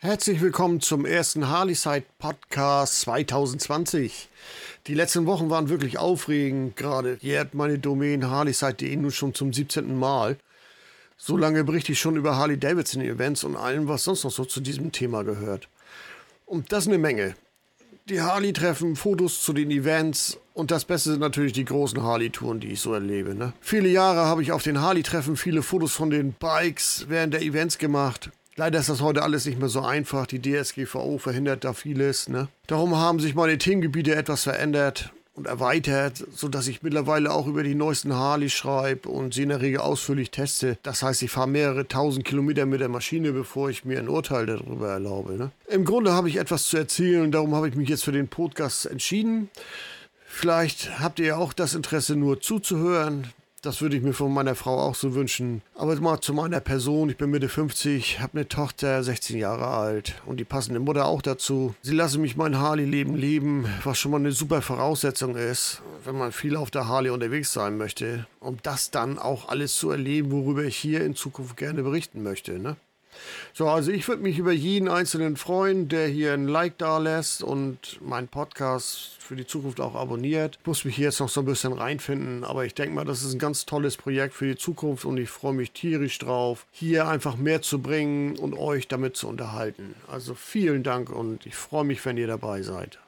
Herzlich willkommen zum ersten Harleyside Podcast 2020. Die letzten Wochen waren wirklich aufregend. Gerade jährt meine Domain harleyside.de nun schon zum 17. Mal. So lange berichte ich schon über Harley Davidson Events und allem, was sonst noch so zu diesem Thema gehört. Und das eine Menge. Die Harley-Treffen, Fotos zu den Events und das Beste sind natürlich die großen Harley-Touren, die ich so erlebe. Ne? Viele Jahre habe ich auf den Harley-Treffen viele Fotos von den Bikes während der Events gemacht. Leider ist das heute alles nicht mehr so einfach. Die DSGVO verhindert da vieles. Ne? Darum haben sich meine Themengebiete etwas verändert und erweitert, sodass ich mittlerweile auch über die neuesten Harley schreibe und sie in der Regel ausführlich teste. Das heißt, ich fahre mehrere tausend Kilometer mit der Maschine, bevor ich mir ein Urteil darüber erlaube. Ne? Im Grunde habe ich etwas zu erzählen, darum habe ich mich jetzt für den Podcast entschieden. Vielleicht habt ihr auch das Interesse, nur zuzuhören. Das würde ich mir von meiner Frau auch so wünschen. Aber mal zu meiner Person. Ich bin Mitte 50, habe eine Tochter, 16 Jahre alt und die passende Mutter auch dazu. Sie lassen mich mein Harley-Leben leben, was schon mal eine super Voraussetzung ist, wenn man viel auf der Harley unterwegs sein möchte, um das dann auch alles zu erleben, worüber ich hier in Zukunft gerne berichten möchte. Ne? So, also ich würde mich über jeden Einzelnen freuen, der hier ein Like da lässt und meinen Podcast für die Zukunft auch abonniert. Ich muss mich hier jetzt noch so ein bisschen reinfinden, aber ich denke mal, das ist ein ganz tolles Projekt für die Zukunft und ich freue mich tierisch drauf, hier einfach mehr zu bringen und euch damit zu unterhalten. Also vielen Dank und ich freue mich, wenn ihr dabei seid.